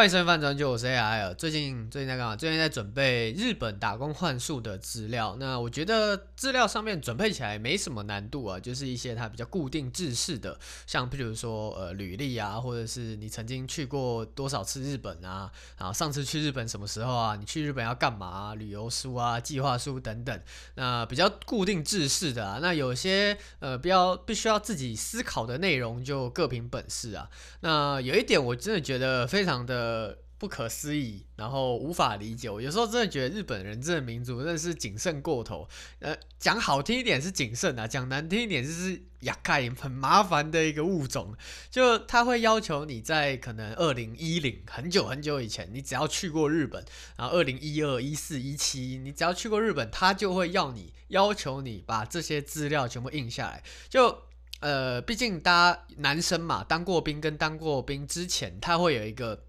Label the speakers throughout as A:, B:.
A: 欢迎收看饭就我是 AI。最近最近在干嘛？最近在准备日本打工换宿的资料。那我觉得资料上面准备起来没什么难度啊，就是一些它比较固定制式的，像譬如说呃履历啊，或者是你曾经去过多少次日本啊，然后上次去日本什么时候啊，你去日本要干嘛，旅游书啊，计划书等等。那比较固定制式的啊，那有些呃比较必须要自己思考的内容就各凭本事啊。那有一点我真的觉得非常的。呃，不可思议，然后无法理解。我有时候真的觉得日本人这个民族真的是谨慎过头。呃，讲好听一点是谨慎啊，讲难听一点就是厄介，很麻烦的一个物种。就他会要求你在可能二零一零很久很久以前，你只要去过日本，然后二零一二、一四、一七，你只要去过日本，他就会要你要求你把这些资料全部印下来。就呃，毕竟大家男生嘛，当过兵跟当过兵之前，他会有一个。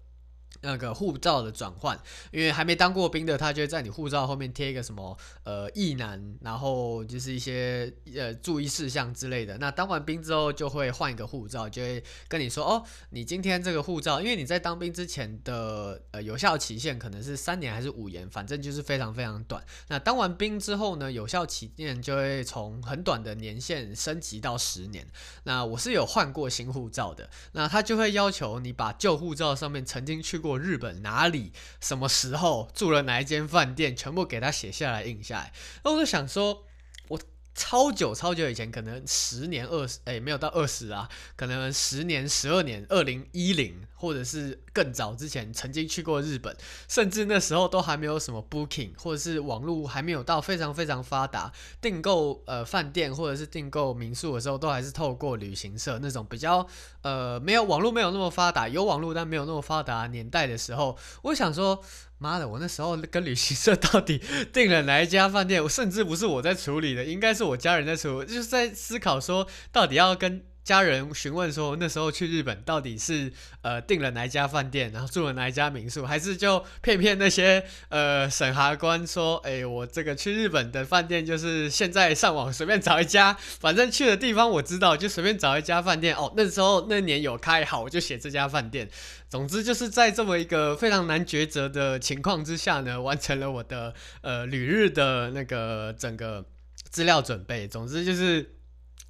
A: 那个护照的转换，因为还没当过兵的，他就会在你护照后面贴一个什么呃役男，然后就是一些呃注意事项之类的。那当完兵之后就会换一个护照，就会跟你说哦，你今天这个护照，因为你在当兵之前的呃有效期限可能是三年还是五年，反正就是非常非常短。那当完兵之后呢，有效期限就会从很短的年限升级到十年。那我是有换过新护照的，那他就会要求你把旧护照上面曾经去过。日本哪里、什么时候住了哪一间饭店，全部给他写下来、印下来。那我就想说，超久超久以前，可能十年、二十，哎，没有到二十啊，可能十年、十二年，二零一零。或者是更早之前曾经去过日本，甚至那时候都还没有什么 Booking，或者是网络还没有到非常非常发达，订购呃饭店或者是订购民宿的时候，都还是透过旅行社那种比较呃没有网络没有那么发达，有网络但没有那么发达年代的时候，我想说，妈的，我那时候跟旅行社到底订了哪一家饭店？我甚至不是我在处理的，应该是我家人在处理，就是在思考说到底要跟。家人询问说，那时候去日本到底是呃订了哪一家饭店，然后住了哪一家民宿，还是就骗骗那些呃审核官说，哎、我这个去日本的饭店就是现在上网随便找一家，反正去的地方我知道，就随便找一家饭店。哦，那时候那年有开，好，我就写这家饭店。总之就是在这么一个非常难抉择的情况之下呢，完成了我的呃旅日的那个整个资料准备。总之就是。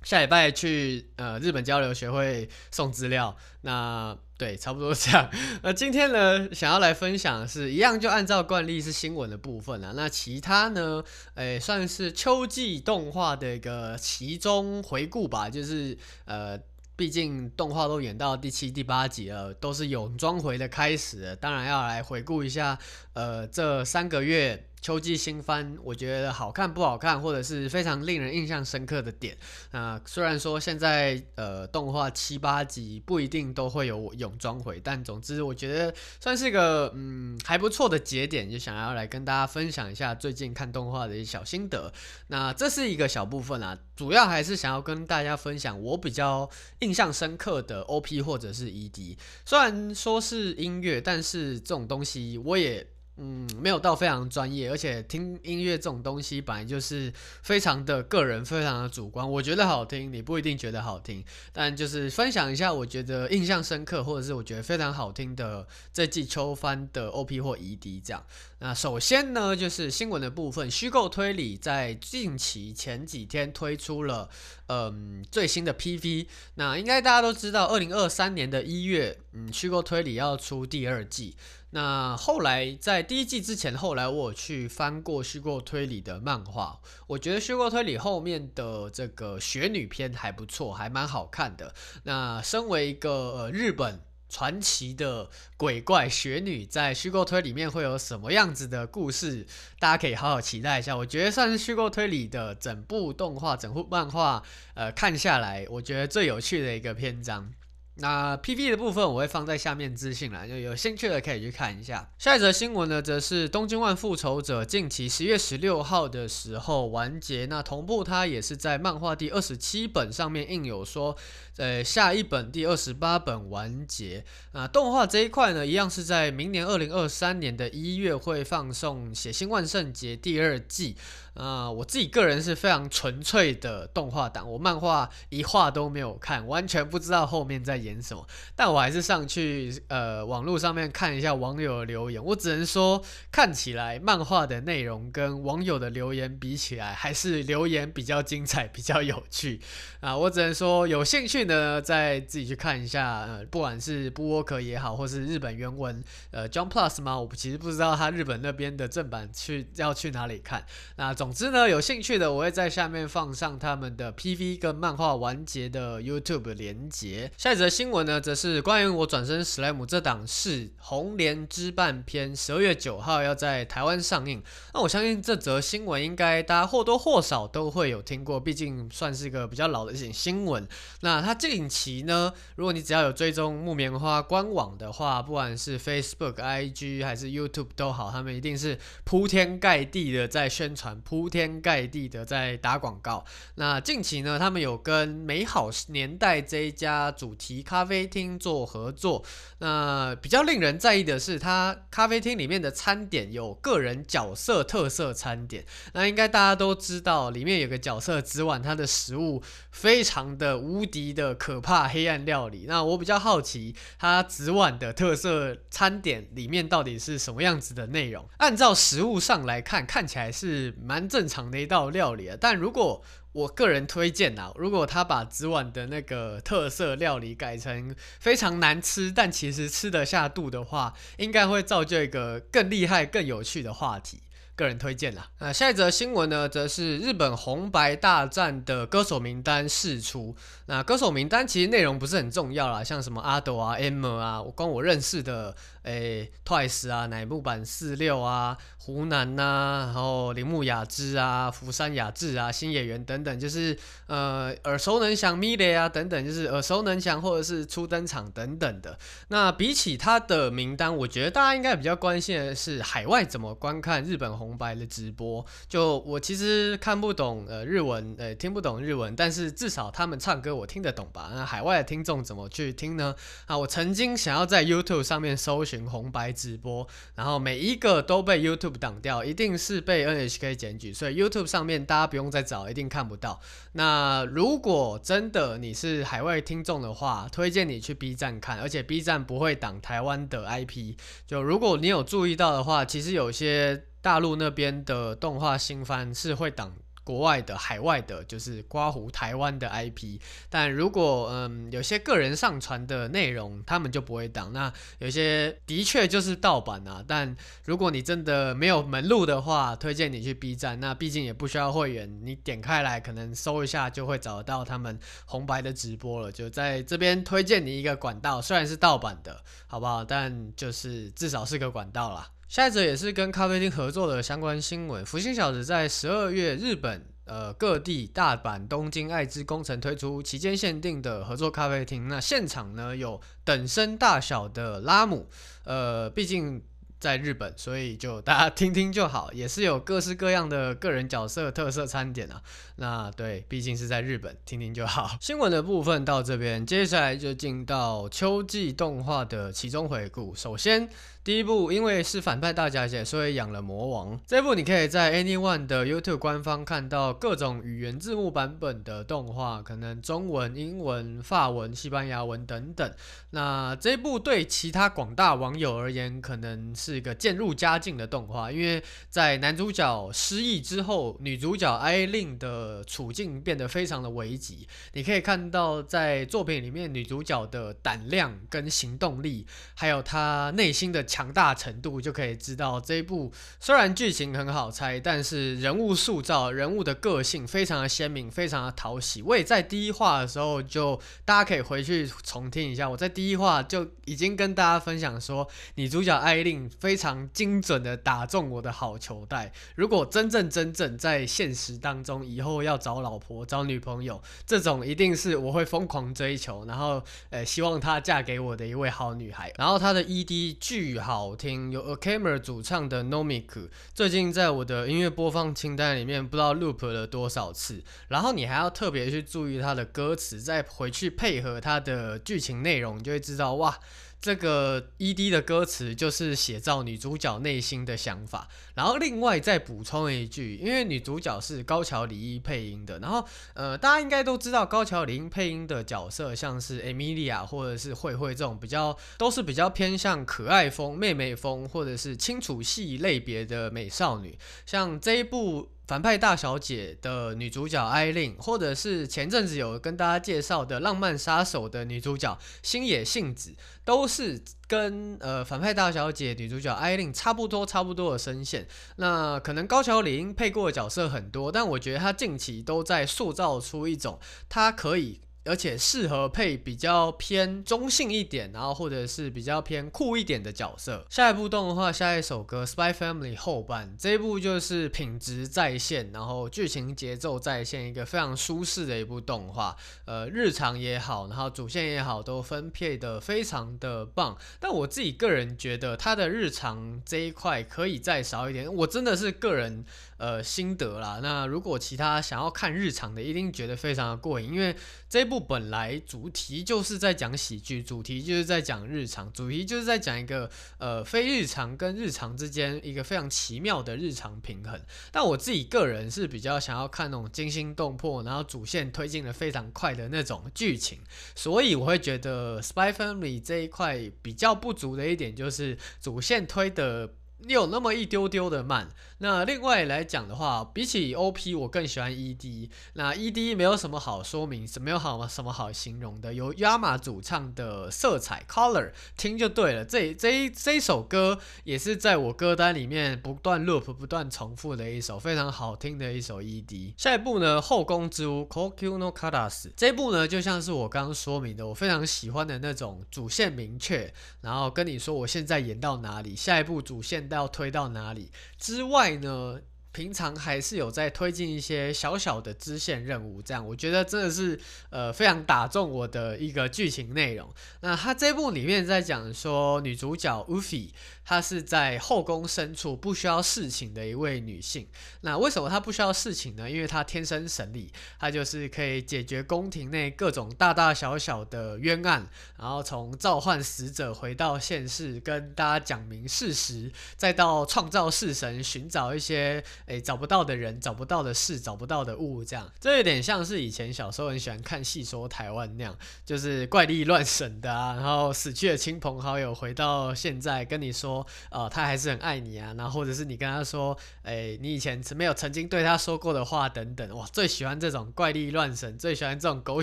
A: 下礼拜去呃日本交流学会送资料，那对，差不多这样。那今天呢，想要来分享的是一样，就按照惯例是新闻的部分了。那其他呢，诶，算是秋季动画的一个其中回顾吧，就是呃。毕竟动画都演到第七、第八集了，都是泳装回的开始，当然要来回顾一下，呃，这三个月秋季新番，我觉得好看不好看，或者是非常令人印象深刻的点。那、虽然说现在呃动画七八集不一定都会有泳装回，但总之我觉得算是一个嗯还不错的节点，就想要来跟大家分享一下最近看动画的一些小心得。那这是一个小部分啊。主要还是想要跟大家分享我比较印象深刻的 OP 或者是 ED，虽然说是音乐，但是这种东西我也。嗯，没有到非常专业，而且听音乐这种东西本来就是非常的个人，非常的主观。我觉得好听，你不一定觉得好听。但就是分享一下，我觉得印象深刻，或者是我觉得非常好听的这季秋番的 OP 或 ED 这样。那首先呢，就是新闻的部分，虚构推理在近期前几天推出了嗯最新的 PV。那应该大家都知道，二零二三年的一月，嗯，虚构推理要出第二季。那后来在第一季之前，后来我有去翻过虚构推理的漫画，我觉得虚构推理后面的这个雪女篇还不错，还蛮好看的。那身为一个呃日本传奇的鬼怪雪女，在虚构推理里面会有什么样子的故事？大家可以好好期待一下。我觉得算是虚构推理的整部动画、整部漫画，呃，看下来，我觉得最有趣的一个篇章。那 PV 的部分我会放在下面资讯栏，就有兴趣的可以去看一下。下一则新闻呢，则是《东京万复仇者》近期十月十六号的时候完结。那同步它也是在漫画第二十七本上面印有说，呃，下一本第二十八本完结。那动画这一块呢，一样是在明年二零二三年的一月会放送《血腥万圣节》第二季。啊、我自己个人是非常纯粹的动画党，我漫画一画都没有看，完全不知道后面在演什么。但我还是上去呃网络上面看一下网友的留言，我只能说看起来漫画的内容跟网友的留言比起来，还是留言比较精彩，比较有趣啊。我只能说有兴趣呢再自己去看一下，呃，不管是布沃克也好，或是日本原文呃 Jump Plus 吗？我其实不知道他日本那边的正版去要去哪里看。那总之呢，有兴趣的我会在下面放上他们的 PV 跟漫画完结的 YouTube 连结。下一则新闻呢，则是关于我转身史莱姆这档是《红莲之半篇》，十二月九号要在台湾上映。那我相信这则新闻应该大家或多或少都会有听过，毕竟算是一个比较老的新新闻。那它近期呢，如果你只要有追踪木棉花官网的话，不管是 Facebook、IG 还是 YouTube 都好，他们一定是铺天盖地的在宣传。铺天盖地的在打广告。那近期呢，他们有跟美好年代这一家主题咖啡厅做合作。那比较令人在意的是，它咖啡厅里面的餐点有个人角色特色餐点。那应该大家都知道，里面有个角色紫碗，它的食物非常的无敌的的可怕黑暗料理。那我比较好奇，它紫碗的特色餐点里面到底是什么样子的内容？按照食物上来看，看起来是蛮。正常的一道料理啊，但如果我个人推荐啊，如果他把紫碗的那个特色料理改成非常难吃，但其实吃得下肚的话，应该会造就一个更厉害、更有趣的话题。个人推荐啦。那下一则新闻呢，则是日本红白大战的歌手名单释出。那歌手名单其实内容不是很重要啦，像什么阿斗啊、M 啊，我光我认识的，诶，Twice 啊、乃木坂46啊、湖南呐、然后铃木雅之啊、福山雅治啊、新演员等等，就是呃耳熟能详 m i l e 啊等等，就是耳熟能详或者是初登场等等的。那比起他的名单，我觉得大家应该比较关心的是海外怎么观看日本红红。白的直播，就我其实看不懂呃日文，呃听不懂日文，但是至少他们唱歌我听得懂吧？那海外的听众怎么去听呢？啊，我曾经想要在 YouTube 上面搜寻红白直播，然后每一个都被 YouTube 挡掉，一定是被 NHK 检举，所以 YouTube 上面大家不用再找，一定看不到。那如果真的你是海外听众的话，推荐你去 B 站看，而且 B 站不会挡台湾的 IP。就如果你有注意到的话，其实有些。大陆那边的动画新番是会挡国外的、海外的，就是刮胡台湾的 IP。但如果嗯有些个人上传的内容，他们就不会挡。那有些的确就是盗版啊。但如果你真的没有门路的话，推荐你去 B 站。那毕竟也不需要会员，你点开来可能搜一下就会找到他们红白的直播了。就在这边推荐你一个管道，虽然是盗版的，好不好？但就是至少是个管道啦。下一则也是跟咖啡厅合作的相关新闻。福星小子在十二月日本呃各地大阪、东京、爱知、工程推出期间限定的合作咖啡厅。那现场呢有等身大小的拉姆，呃，毕竟。在日本，所以就大家听听就好，也是有各式各样的个人角色特色餐点啊。那对，毕竟是在日本，听听就好。新闻的部分到这边，接下来就进到秋季动画的其中回顾。首先，第一部因为是反派大小姐，所以养了魔王。这部你可以在 Anyone 的 YouTube 官方看到各种语言字幕版本的动画，可能中文、英文、法文、西班牙文等等。那这部对其他广大网友而言，可能是。是一个渐入佳境的动画，因为在男主角失忆之后，女主角艾琳的处境变得非常的危急。你可以看到，在作品里面，女主角的胆量跟行动力，还有她内心的强大程度，就可以知道这一部虽然剧情很好猜，但是人物塑造、人物的个性非常的鲜明，非常的讨喜。我也在第一话的时候就，大家可以回去重听一下，我在第一话就已经跟大家分享说，女主角艾琳。非常精准的打中我的好球带。如果真正真正在现实当中以后要找老婆找女朋友，这种一定是我会疯狂追求，然后呃希望她嫁给我的一位好女孩。然后她的 ED 巨好听，有 Akamer 主唱的 Nomik 最近在我的音乐播放清单里面不知道 loop 了多少次。然后你还要特别去注意它的歌词，再回去配合它的剧情内容，你就会知道哇。这个 ED 的歌词就是写照女主角内心的想法，然后另外再补充一句，因为女主角是高桥李依配音的，然后呃，大家应该都知道高桥李依配音的角色，像是 Emilia 或者是慧慧这种比较都是比较偏向可爱风、妹妹风或者是清楚系类别的美少女，像这一部。反派大小姐的女主角艾琳，或者是前阵子有跟大家介绍的浪漫杀手的女主角星野杏子，都是跟呃反派大小姐女主角艾琳差不多差不多的声线。那可能高桥李依配过的角色很多，但我觉得她近期都在塑造出一种她可以。而且适合配比较偏中性一点，然后或者是比较偏酷一点的角色。下一部动画，下一首歌《Spy Family》后半这一部就是品质在线，然后剧情节奏在线，一个非常舒适的一部动画。呃，日常也好，然后主线也好，都分配的非常的棒。但我自己个人觉得，它的日常这一块可以再少一点。我真的是个人。呃，心得啦。那如果其他想要看日常的，一定觉得非常的过瘾，因为这一部本来主题就是在讲喜剧，主题就是在讲日常，主题就是在讲一个呃非日常跟日常之间一个非常奇妙的日常平衡。但我自己个人是比较想要看那种惊心动魄，然后主线推进的非常快的那种剧情，所以我会觉得《Spy Family》这一块比较不足的一点就是主线推的有那么一丢丢的慢。那另外来讲的话，比起 OP，我更喜欢 ED。那 ED 没有什么好说明，没有好什么好形容的。由 Yama 主唱的色彩 Color 听就对了。这这这首歌也是在我歌单里面不断 loop、不断重复的一首非常好听的一首 ED。下一部呢，《后宫之屋》k o k u no Kadas 这部呢，就像是我刚刚说明的，我非常喜欢的那种主线明确，然后跟你说我现在演到哪里，下一步主线要推到哪里之外。呢，平常还是有在推进一些小小的支线任务，这样我觉得真的是呃非常打中我的一个剧情内容。那他这部里面在讲说女主角 Ufi。她是在后宫深处不需要侍寝的一位女性。那为什么她不需要侍寝呢？因为她天生神力，她就是可以解决宫廷内各种大大小小的冤案，然后从召唤死者回到现世，跟大家讲明事实，再到创造式神，寻找一些诶、找不到的人、找不到的事、找不到的物，这样。这有点像是以前小时候很喜欢看戏说台湾那样，就是怪力乱神的啊，然后死去的亲朋好友回到现在跟你说。说，呃，他还是很爱你啊，然后或者是你跟他说，哎，你以前没有曾经对他说过的话等等，哇，最喜欢这种怪力乱神，最喜欢这种狗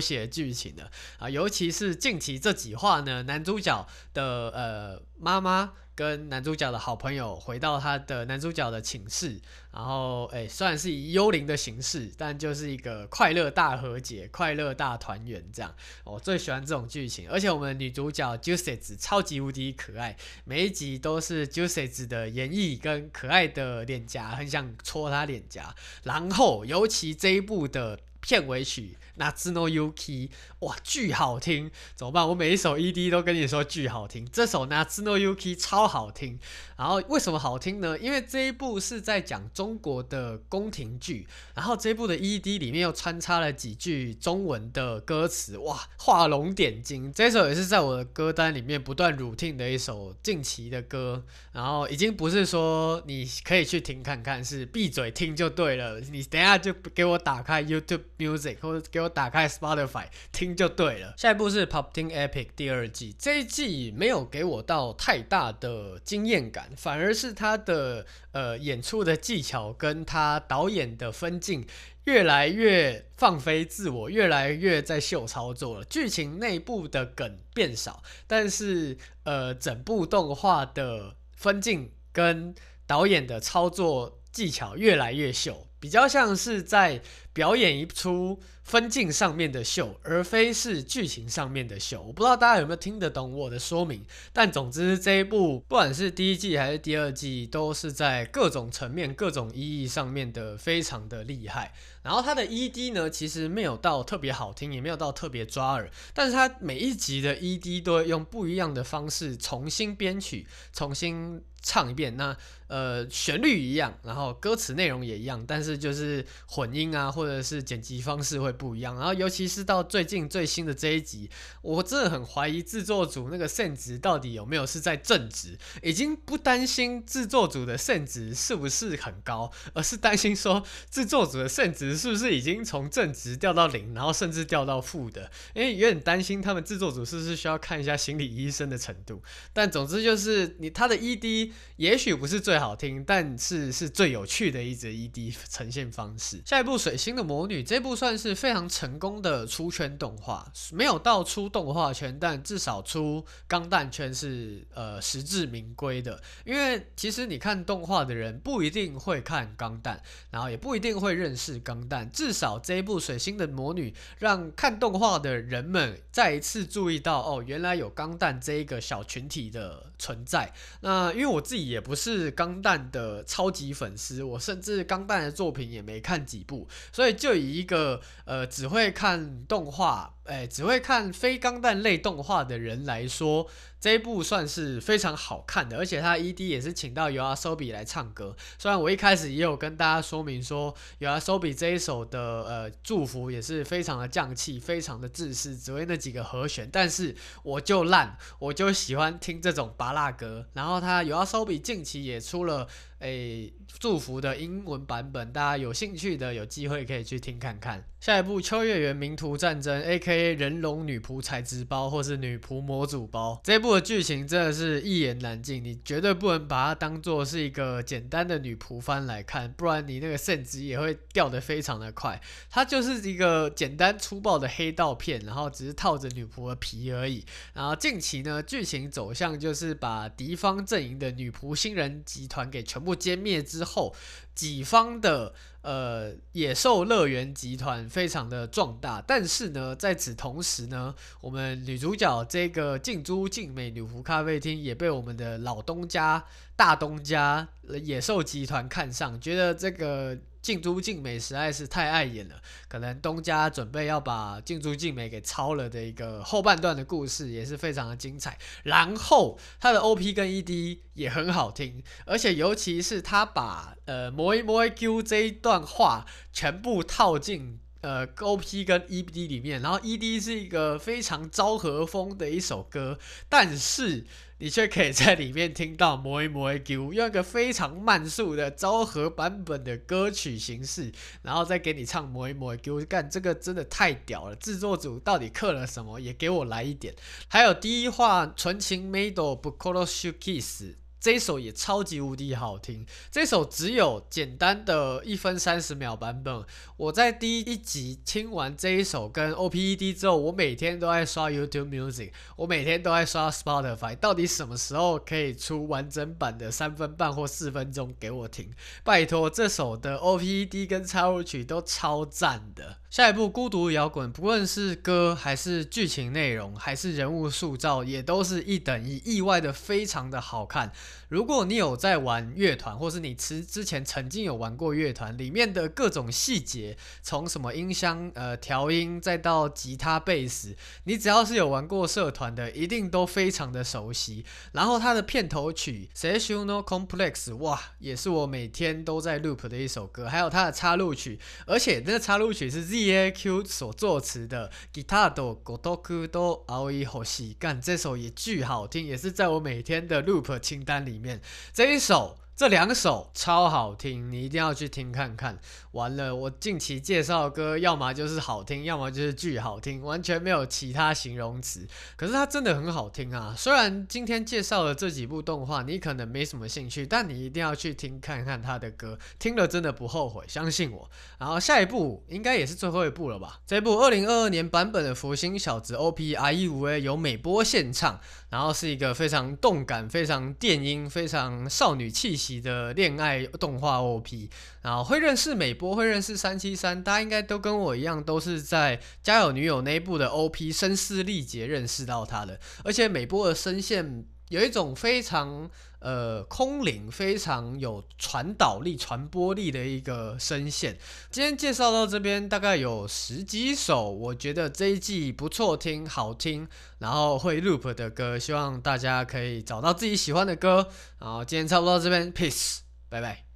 A: 血剧情的啊，尤其是近期这几话呢，男主角的呃妈妈。跟男主角的好朋友回到他的男主角的寝室，然后诶，虽然是以幽灵的形式，但就是一个快乐大和解、快乐大团圆这样。我最喜欢这种剧情，而且我们女主角 Juice 子超级无敌可爱，每一集都是 Juice 子的演绎跟可爱的脸颊，很想戳她脸颊。然后尤其这一部的片尾曲。Natsu no Yuki，哇，巨好听，怎么办？我每一首 ED 都跟你说巨好听，这首 Natsu no Yuki 超好听。然后为什么好听呢？因为这一部是在讲中国的宫廷剧，然后这一部的 ED 里面又穿插了几句中文的歌词，哇，画龙点睛。这首也是在我的歌单里面不断 routine 的一首近期的歌，然后已经不是说你可以去听看看，是闭嘴听就对了。你等下就给我打开 YouTube Music 或者给我打开 Spotify 听就对了。下一部是 Pop Team Epic 第二季，这一季没有给我到太大的惊艳感。反而是他的呃演出的技巧跟他导演的分镜越来越放飞自我，越来越在秀操作了。剧情内部的梗变少，但是呃整部动画的分镜跟导演的操作技巧越来越秀，比较像是在表演一出分镜上面的秀，而非是剧情上面的秀。我不知道大家有没有听得懂我的说明，但总之这一部不管是第一季还是第二季，都是在各种层面、各种意义上面的非常的厉害。然后它的 ED 呢，其实没有到特别好听，也没有到特别抓耳，但是它每一集的 ED 都会用不一样的方式重新编曲，重新唱一遍。那呃，旋律一样，然后歌词内容也一样，但是就是混音啊，或者是剪辑方式会不一样。然后尤其是到最近最新的这一集，我真的很怀疑制作组那个圣值到底有没有是在正值，已经不担心制作组的圣值是不是很高，而是担心说制作组的圣值是不是已经从正值掉到零，然后甚至掉到负的，因为有点担心他们制作组是不是需要看一下心理医生的程度。但总之就是你他的 ED 也许不是最。好听，但是是最有趣的一则 ED 呈现方式。下一部《水星的魔女》这部算是非常成功的出圈动画，没有到出动画圈，但至少出钢弹圈是呃实至名归的。因为其实你看动画的人不一定会看钢弹，然后也不一定会认识钢弹。至少这一部《水星的魔女》让看动画的人们再一次注意到，哦，原来有钢弹这一个小群体的存在。那因为我我自己也不是钢钢弹的超级粉丝，我甚至钢弹的作品也没看几部，所以就以一个呃只会看动画，哎，只会看非钢弹类动画的人来说。这一部算是非常好看的，而且他 ED 也是请到 YOASOBI 来唱歌。虽然我一开始也有跟大家说明说，YOASOBI 这一首的呃祝福也是非常的降气，非常的自私，只为那几个和弦。但是我就烂，我就喜欢听这种芭乐歌。然后他 YOASOBI 近期也出了。诶，祝福的英文版本，大家有兴趣的有机会可以去听看看。下一部《秋月原名图战争》（A.K.A. 人龙女仆材质包）或是女仆模组包，这部的剧情真的是一言难尽，你绝对不能把它当做是一个简单的女仆番来看，不然你那个甚至也会掉得非常的快。它就是一个简单粗暴的黑道片，然后只是套着女仆的皮而已。然后近期呢，剧情走向就是把敌方阵营的女仆新人集团给全部。歼灭之后，己方的呃野兽乐园集团非常的壮大，但是呢，在此同时呢，我们女主角这个静珠静美女仆咖啡厅也被我们的老东家大东家野兽集团看上，觉得这个。静珠静美实在是太碍眼了，可能东家准备要把静珠静美给抄了的一个后半段的故事也是非常的精彩。然后他的 OP 跟 ED 也很好听，而且尤其是他把呃摩一摩一 Q 这一段话全部套进呃 OP 跟 ED 里面，然后 ED 是一个非常昭和风的一首歌，但是。你却可以在里面听到《摩伊摩伊 Q》，用一个非常慢速的昭和版本的歌曲形式，然后再给你唱《摩伊摩伊 Q》，干这个真的太屌了！制作组到底刻了什么？也给我来一点。还有第一话纯情 Maid 不 Kuroshu Kiss。这首也超级无敌好听，这首只有简单的一分三十秒版本。我在第一集听完这一首跟 OPED 之后，我每天都在刷 YouTube Music，我每天都在刷 Spotify，到底什么时候可以出完整版的三分半或四分钟给我听？拜托，这首的 OPED 跟插入曲都超赞的。下一部《孤独摇滚》，不论是歌还是剧情内容，还是人物塑造，也都是一等一，意外的非常的好看。如果你有在玩乐团，或是你之之前曾经有玩过乐团，里面的各种细节，从什么音箱、呃调音，再到吉他、贝斯，你只要是有玩过社团的，一定都非常的熟悉。然后它的片头曲《Seishun no Complex》，哇，也是我每天都在 loop 的一首歌。还有它的插入曲，而且那个插入曲是 ZAQ 所作词的《吉他都孤独都熬一呼吸》，干这首也巨好听，也是在我每天的 loop 清单里面。这一首。这两首超好听，你一定要去听看看。完了，我近期介绍的歌，要么就是好听，要么就是巨好听，完全没有其他形容词。可是它真的很好听啊！虽然今天介绍的这几部动画你可能没什么兴趣，但你一定要去听看看他的歌，听了真的不后悔，相信我。然后下一部应该也是最后一部了吧？这部二零二二年版本的《福星小子》OP R E 五 A 由美波献唱，然后是一个非常动感、非常电音、非常少女气息。期的恋爱动画 OP，然后会认识美波，会认识三七三，大家应该都跟我一样，都是在《家有女友》那一部的 OP 声嘶力竭认识到他的，而且美波的声线有一种非常。呃，空灵非常有传导力、传播力的一个声线。今天介绍到这边，大概有十几首，我觉得这一季不错听、好听，然后会 loop 的歌，希望大家可以找到自己喜欢的歌。然后今天差不多到这边，peace，拜拜。